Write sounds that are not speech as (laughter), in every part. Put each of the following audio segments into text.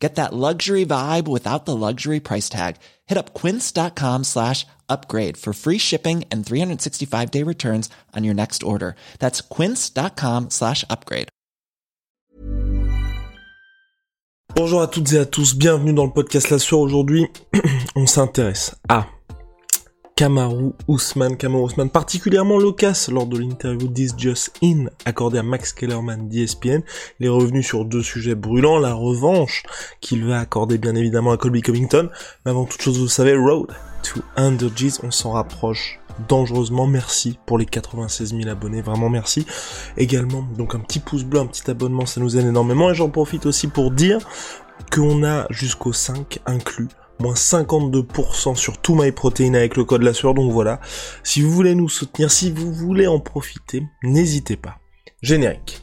Get that luxury vibe without the luxury price tag. Hit up quince.com slash upgrade for free shipping and 365 day returns on your next order. That's quince.com slash upgrade. Bonjour à toutes et à tous, bienvenue dans le podcast La Sueur. Aujourd'hui, (clears throat) on s'intéresse à Kamaru Ousmane, Kamaru Ousmane, particulièrement loquace lors de l'interview This Just In accordée à Max Kellerman d'ESPN. Il est revenu sur deux sujets brûlants, la revanche qu'il va accorder bien évidemment à Colby Covington, mais avant toute chose, vous savez, Road to 100 G's, on s'en rapproche dangereusement. Merci pour les 96 000 abonnés, vraiment merci. Également, donc un petit pouce bleu, un petit abonnement, ça nous aide énormément. Et j'en profite aussi pour dire qu'on a jusqu'au 5 inclus moins 52% sur tout MyProtein avec le code la sueur. Donc voilà, si vous voulez nous soutenir, si vous voulez en profiter, n'hésitez pas. Générique.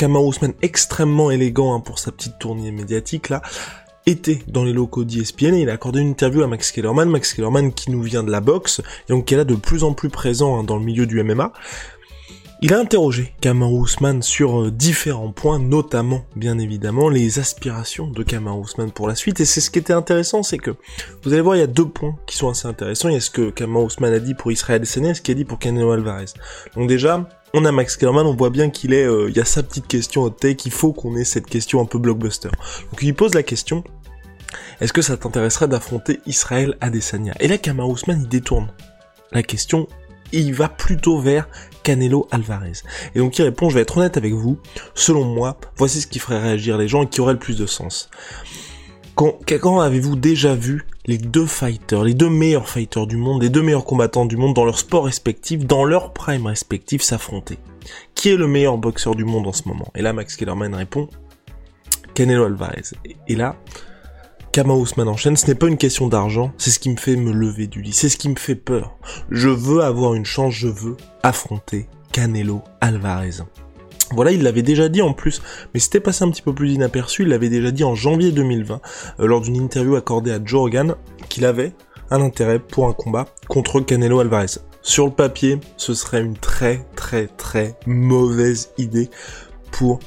Kamar Ousmane extrêmement élégant hein, pour sa petite tournée médiatique là était dans les locaux d'ESPN et il a accordé une interview à Max Kellerman, Max Kellerman qui nous vient de la boxe et donc qui est là de plus en plus présent hein, dans le milieu du MMA. Il a interrogé Kamar Ousmane sur euh, différents points, notamment, bien évidemment, les aspirations de Kamar Ousmane pour la suite. Et c'est ce qui était intéressant, c'est que, vous allez voir, il y a deux points qui sont assez intéressants. Il y a ce que Kamar Ousmane a dit pour Israël Adesanya et ce qu'il a dit pour Canelo Alvarez. Donc déjà, on a Max Kellerman, on voit bien qu'il est, euh, il y a sa petite question au take, il faut qu'on ait cette question un peu blockbuster. Donc il pose la question, est-ce que ça t'intéresserait d'affronter Israël Adesanya? Et là, Kamar Ousmane, il détourne la question il va plutôt vers Canelo Alvarez. Et donc il répond, je vais être honnête avec vous, selon moi, voici ce qui ferait réagir les gens et qui aurait le plus de sens. Quand, quand avez-vous déjà vu les deux fighters, les deux meilleurs fighters du monde, les deux meilleurs combattants du monde dans leur sport respectif, dans leur prime respectif s'affronter Qui est le meilleur boxeur du monde en ce moment? Et là Max Kellerman répond Canelo Alvarez. Et là, Kama Ousmane enchaîne, ce n'est pas une question d'argent, c'est ce qui me fait me lever du lit, c'est ce qui me fait peur. Je veux avoir une chance, je veux affronter Canelo Alvarez. Voilà, il l'avait déjà dit en plus, mais c'était passé un petit peu plus inaperçu, il l'avait déjà dit en janvier 2020, euh, lors d'une interview accordée à Joe Rogan, qu'il avait un intérêt pour un combat contre Canelo Alvarez. Sur le papier, ce serait une très très très mauvaise idée pour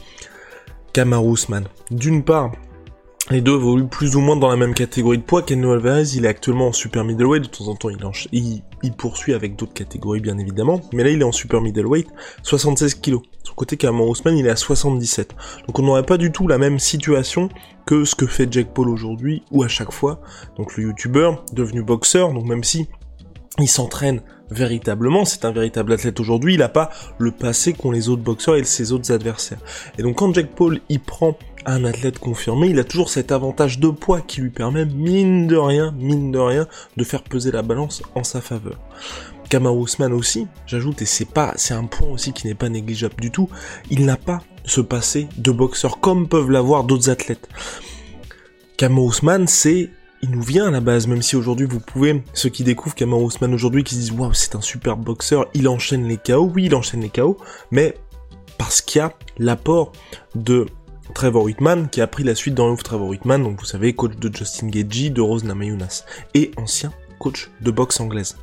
Kamaru Usman. D'une part, les deux évoluent plus ou moins dans la même catégorie de poids. Canelo Alvarez, il est actuellement en super middleweight. De temps en temps, il, il, poursuit avec d'autres catégories, bien évidemment. Mais là, il est en super middleweight, 76 kg. Son côté, Cameron Ousmane, il est à 77. Donc, on n'aurait pas du tout la même situation que ce que fait Jack Paul aujourd'hui, ou à chaque fois. Donc, le YouTuber, devenu boxeur, donc même si il s'entraîne véritablement, c'est un véritable athlète aujourd'hui, il n'a pas le passé qu'ont les autres boxeurs et ses autres adversaires. Et donc quand Jack Paul y prend un athlète confirmé, il a toujours cet avantage de poids qui lui permet, mine de rien, mine de rien, de faire peser la balance en sa faveur. Kamaru Usman aussi, j'ajoute, et c'est pas, c'est un point aussi qui n'est pas négligeable du tout, il n'a pas ce passé de boxeur comme peuvent l'avoir d'autres athlètes. Kamaru Usman, c'est il nous vient à la base, même si aujourd'hui vous pouvez, ceux qui découvrent Kamaru Usman aujourd'hui, qui disent waouh c'est un super boxeur, il enchaîne les KO, oui il enchaîne les KO, mais parce qu'il y a l'apport de Trevor Whitman, qui a pris la suite dans l'ouvre Trevor Whitman, donc vous savez, coach de Justin Gagey, de Rose Namajunas, et ancien coach de boxe anglaise.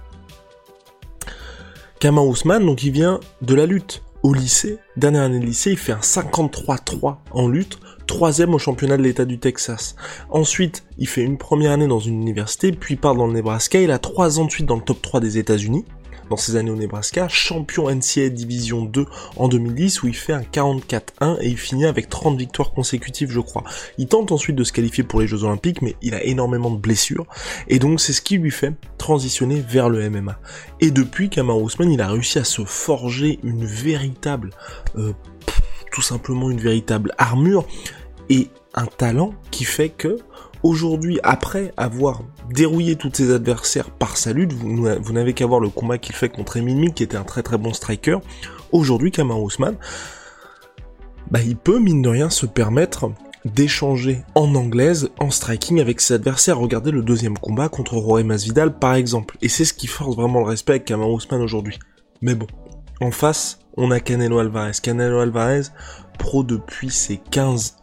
Kama Ousmane, donc il vient de la lutte au lycée, dernière année de lycée, il fait un 53-3 en lutte, troisième au championnat de l'État du Texas. Ensuite, il fait une première année dans une université, puis part dans le Nebraska, il a trois ans de suite dans le top 3 des États-Unis, dans ses années au Nebraska, champion NCAA Division 2 en 2010 où il fait un 44-1 et il finit avec 30 victoires consécutives je crois. Il tente ensuite de se qualifier pour les Jeux Olympiques mais il a énormément de blessures et donc c'est ce qui lui fait transitionner vers le MMA. Et depuis Kamar Ousmane il a réussi à se forger une véritable, euh, tout simplement une véritable armure et un talent qui fait que aujourd'hui, après avoir dérouillé tous ses adversaires par sa lutte, vous, n'avez qu'à voir le combat qu'il fait contre Emil qui était un très très bon striker. Aujourd'hui, Kamar Ousmane, bah, il peut, mine de rien, se permettre d'échanger en anglaise, en striking avec ses adversaires. Regardez le deuxième combat contre Rory Masvidal, par exemple. Et c'est ce qui force vraiment le respect avec Kamar aujourd'hui. Mais bon, en face, on a Canelo Alvarez. Canelo Alvarez, pro depuis ses 15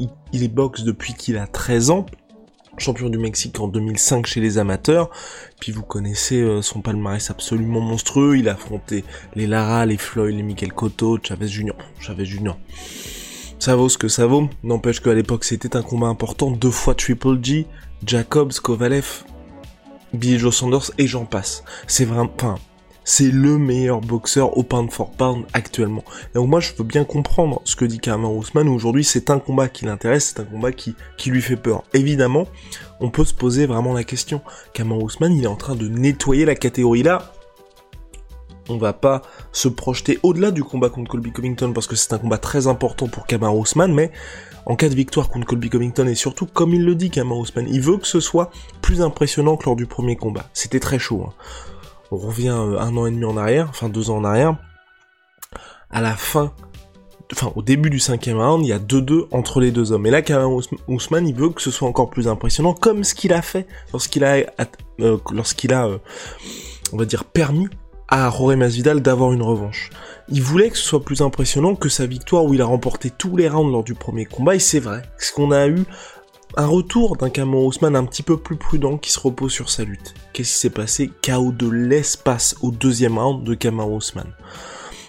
Il, il boxe depuis qu'il a 13 ans champion du Mexique en 2005 chez les amateurs. Puis vous connaissez euh, son palmarès absolument monstrueux. Il a affronté les Lara, les Floyd, les Michael Cotto, Chavez Junior. Chavez Junior. Ça vaut ce que ça vaut. N'empêche qu'à l'époque c'était un combat important. Deux fois Triple G, Jacobs, Kovalev, Billy Joe Sanders et j'en passe. C'est vraiment, enfin, c'est le meilleur boxeur au pound for pound actuellement. Donc moi je veux bien comprendre ce que dit Kamar Ousmane, aujourd'hui c'est un combat qui l'intéresse, c'est un combat qui, lui fait peur. Évidemment, on peut se poser vraiment la question. Kamar Ousmane, il est en train de nettoyer la catégorie là. On va pas se projeter au-delà du combat contre Colby Covington parce que c'est un combat très important pour Kamar Ousmane, mais en cas de victoire contre Colby Covington et surtout comme il le dit Kamar Ousmane, il veut que ce soit plus impressionnant que lors du premier combat. C'était très chaud. Hein on revient euh, un an et demi en arrière, enfin deux ans en arrière, à la fin, enfin au début du cinquième round, il y a 2-2 entre les deux hommes. Et là, Kamar Ousmane, il veut que ce soit encore plus impressionnant, comme ce qu'il a fait lorsqu'il a, euh, lorsqu'il a, euh, va dire, permis à Jorge Masvidal d'avoir une revanche. Il voulait que ce soit plus impressionnant que sa victoire où il a remporté tous les rounds lors du premier combat, et c'est vrai. Ce qu'on a eu un retour d'un Cameron Ousmane un petit peu plus prudent qui se repose sur sa lutte. Qu'est-ce qui s'est passé Chaos de l'espace au deuxième round de Cameron Ousmane.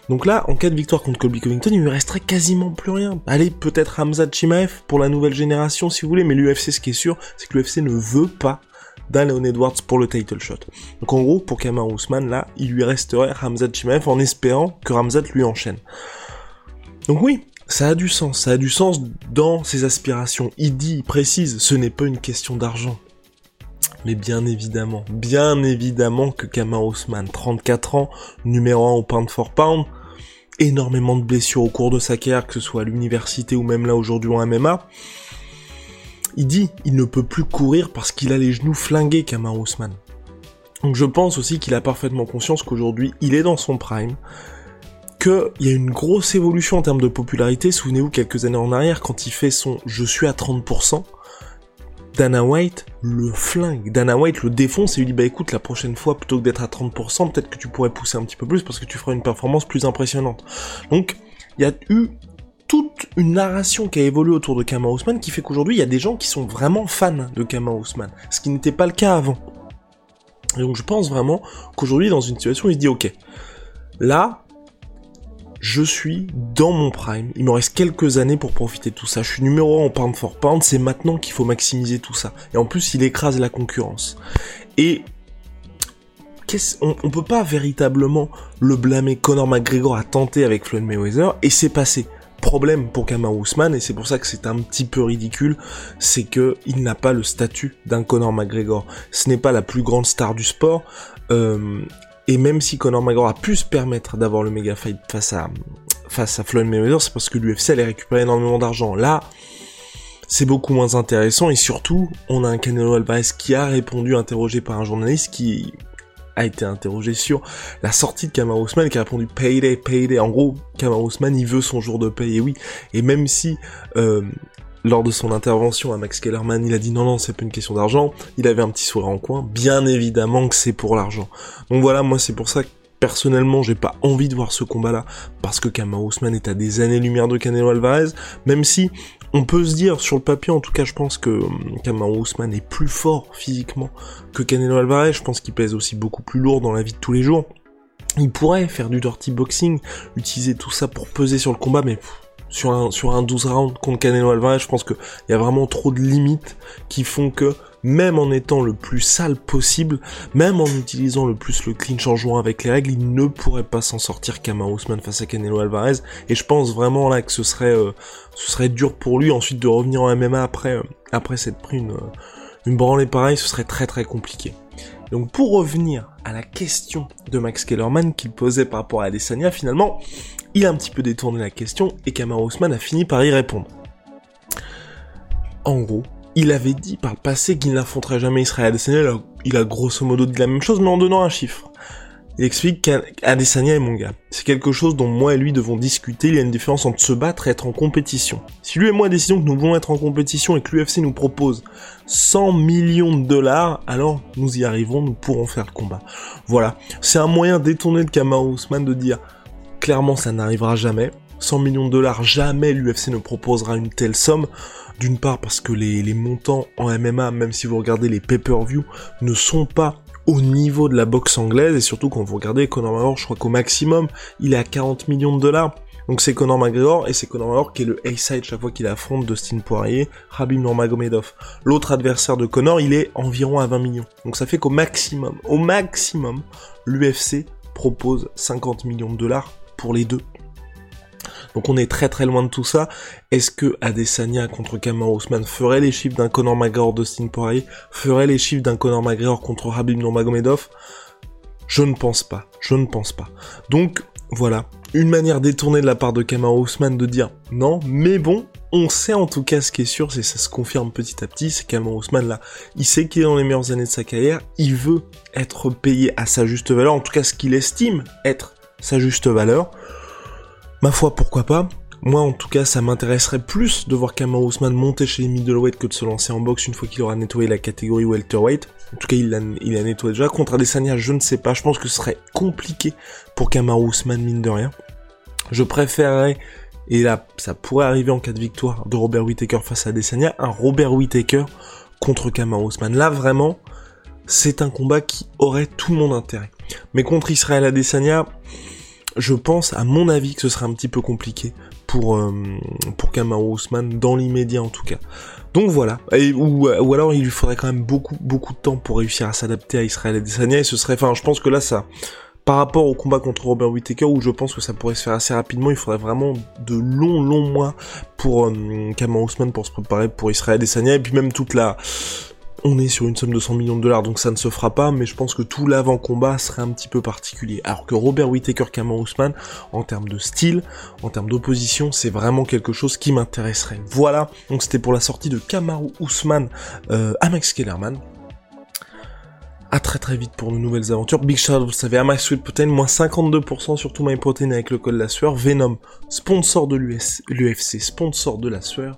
Donc là, en cas de victoire contre Colby Covington, il lui resterait quasiment plus rien. Allez, peut-être Hamza Chimaev pour la nouvelle génération si vous voulez, mais l'UFC, ce qui est sûr, c'est que l'UFC ne veut pas d'un Edwards pour le title shot. Donc en gros, pour Cameron Ousmane, là, il lui resterait Hamza Chimaev en espérant que Hamzat lui enchaîne. Donc oui, ça a du sens, ça a du sens dans ses aspirations. Il dit, il précise, ce n'est pas une question d'argent. Mais bien évidemment, bien évidemment que Kamar Ousmane, 34 ans, numéro 1 au pound for pound, énormément de blessures au cours de sa carrière, que ce soit à l'université ou même là aujourd'hui en MMA, il dit, il ne peut plus courir parce qu'il a les genoux flingués, Kamar Ousmane. Donc je pense aussi qu'il a parfaitement conscience qu'aujourd'hui, il est dans son prime, il y a une grosse évolution en termes de popularité. Souvenez-vous quelques années en arrière quand il fait son Je suis à 30%. Dana White le flingue. Dana White le défonce et lui dit bah écoute la prochaine fois plutôt que d'être à 30%, peut-être que tu pourrais pousser un petit peu plus parce que tu feras une performance plus impressionnante. Donc il y a eu toute une narration qui a évolué autour de Kama Ousmane qui fait qu'aujourd'hui il y a des gens qui sont vraiment fans de Kama Ousmane, ce qui n'était pas le cas avant. Et donc je pense vraiment qu'aujourd'hui dans une situation il se dit ok, là je suis dans mon prime. Il me reste quelques années pour profiter de tout ça. Je suis numéro 1 en pound for pound. C'est maintenant qu'il faut maximiser tout ça. Et en plus, il écrase la concurrence. Et on, on, peut pas véritablement le blâmer. Conor McGregor a tenté avec Floyd Mayweather et c'est passé. Problème pour Kamar Ousmane et c'est pour ça que c'est un petit peu ridicule, c'est que il n'a pas le statut d'un Conor McGregor. Ce n'est pas la plus grande star du sport. Euh, et même si Conor McGregor a pu se permettre d'avoir le méga fight face à face à Floyd Mayweather, c'est parce que l'UFC allait récupérer énormément d'argent. Là, c'est beaucoup moins intéressant et surtout, on a un Canelo Alvarez qui a répondu interrogé par un journaliste qui a été interrogé sur la sortie de Kamar Ousmane qui a répondu payday, payday. En gros, Kamar Ousmane, il veut son jour de paye, et oui. Et même si euh, lors de son intervention à Max Kellerman, il a dit non non c'est pas une question d'argent, il avait un petit sourire en coin, bien évidemment que c'est pour l'argent. Donc voilà, moi c'est pour ça que personnellement j'ai pas envie de voir ce combat là, parce que Kamau Ousmane est à des années-lumière de Canelo Alvarez, même si on peut se dire, sur le papier en tout cas je pense que hum, Kamau Ousmane est plus fort physiquement que Canelo Alvarez, je pense qu'il pèse aussi beaucoup plus lourd dans la vie de tous les jours. Il pourrait faire du dirty boxing, utiliser tout ça pour peser sur le combat, mais sur un, sur un 12 rounds contre Canelo Alvarez, je pense qu'il y a vraiment trop de limites qui font que même en étant le plus sale possible, même en utilisant le plus le clinch en jouant avec les règles, il ne pourrait pas s'en sortir Kama Ousmane face à Canelo Alvarez. Et je pense vraiment là que ce serait, euh, ce serait dur pour lui ensuite de revenir en MMA après, euh, après s'être pris une, euh, une branlée pareille, ce serait très très compliqué. Donc pour revenir à la question de Max Kellerman qu'il posait par rapport à Adesanya, finalement, il a un petit peu détourné la question et Kamar a fini par y répondre. En gros, il avait dit par le passé qu'il n'affronterait jamais Israël Adesanya, il a grosso modo dit la même chose, mais en donnant un chiffre. Il explique qu'Adesanya est mon gars. C'est quelque chose dont moi et lui devons discuter. Il y a une différence entre se battre et être en compétition. Si lui et moi décidons que nous voulons être en compétition et que l'UFC nous propose 100 millions de dollars, alors nous y arrivons, nous pourrons faire le combat. Voilà. C'est un moyen détourné de Kamaru Usman de dire clairement ça n'arrivera jamais. 100 millions de dollars, jamais l'UFC ne proposera une telle somme. D'une part parce que les, les montants en MMA, même si vous regardez les pay-per-view, ne sont pas au niveau de la boxe anglaise et surtout quand vous regardez Conor McGregor, je crois qu'au maximum, il est à 40 millions de dollars. Donc c'est Conor McGregor et c'est Conor McGregor qui est le A-side chaque fois qu'il affronte Dustin Poirier, Rabim Nurmagomedov. L'autre adversaire de Conor, il est environ à 20 millions. Donc ça fait qu'au maximum, au maximum, l'UFC propose 50 millions de dollars pour les deux. Donc on est très très loin de tout ça. Est-ce que Adesanya contre Kamaru Usman ferait les chiffres d'un Conor McGregor Dustin Poirier Ferait les chiffres d'un Conor McGregor contre Habib Nurmagomedov? Je ne pense pas. Je ne pense pas. Donc voilà, une manière détournée de la part de Kamaru Usman de dire non, mais bon, on sait en tout cas ce qui est sûr, c'est ça se confirme petit à petit, c'est Kamaru Usman là, il sait qu'il est dans les meilleures années de sa carrière, il veut être payé à sa juste valeur, en tout cas ce qu'il estime être sa juste valeur. Ma foi, pourquoi pas moi, en tout cas, ça m'intéresserait plus de voir Kamaru Usman monter chez les middleweight que de se lancer en boxe une fois qu'il aura nettoyé la catégorie welterweight. En tout cas, il a, il a nettoyé déjà. Contre Adesanya, je ne sais pas. Je pense que ce serait compliqué pour Kamaru Usman, mine de rien. Je préférerais, et là, ça pourrait arriver en cas de victoire de Robert Whittaker face à Adesanya, un Robert Whittaker contre Kamaru Usman. Là, vraiment, c'est un combat qui aurait tout mon intérêt. Mais contre Israël Adesanya, je pense, à mon avis, que ce serait un petit peu compliqué pour euh, pour dans l'immédiat en tout cas. Donc voilà, et, ou, alors il lui faudrait quand même beaucoup beaucoup de temps pour réussir à s'adapter à Israël Adesanya et ce serait, enfin, je pense que là ça, par rapport au combat contre Robert Whittaker où je pense que ça pourrait se faire assez rapidement, il faudrait vraiment de longs longs mois pour euh, Usman pour se préparer pour Israël Adesanya et puis même toute la on est sur une somme de 100 millions de dollars, donc ça ne se fera pas, mais je pense que tout l'avant-combat serait un petit peu particulier. Alors que Robert Whittaker, Cameron Ousmane, en termes de style, en termes d'opposition, c'est vraiment quelque chose qui m'intéresserait. Voilà, donc c'était pour la sortie de Kamaru Ousmane euh, à Max Kellerman. À très très vite pour de nouvelles aventures. Big Shout, vous savez, à My Sweet Protein, moins 52% sur tout My Protein avec le code la sueur. Venom, sponsor de l'UFC, sponsor de la sueur,